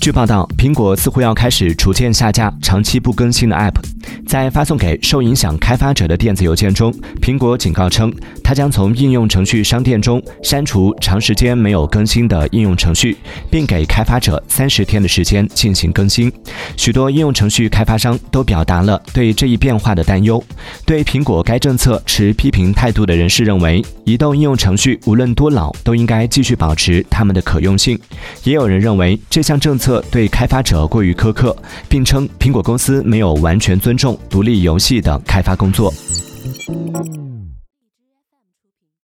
据报道，苹果似乎要开始逐渐下架长期不更新的 App。在发送给受影响开发者的电子邮件中，苹果警告称，它将从应用程序商店中删除长时间没有更新的应用程序，并给开发者三十天的时间进行更新。许多应用程序开发商都表达了对这一变化的担忧。对苹果该政策持批评态度的人士认为，移动应用程序无论多老，都应该继续保持它们的可用性。也有人认为这项政策。对开发者过于苛刻，并称苹果公司没有完全尊重独立游戏的开发工作。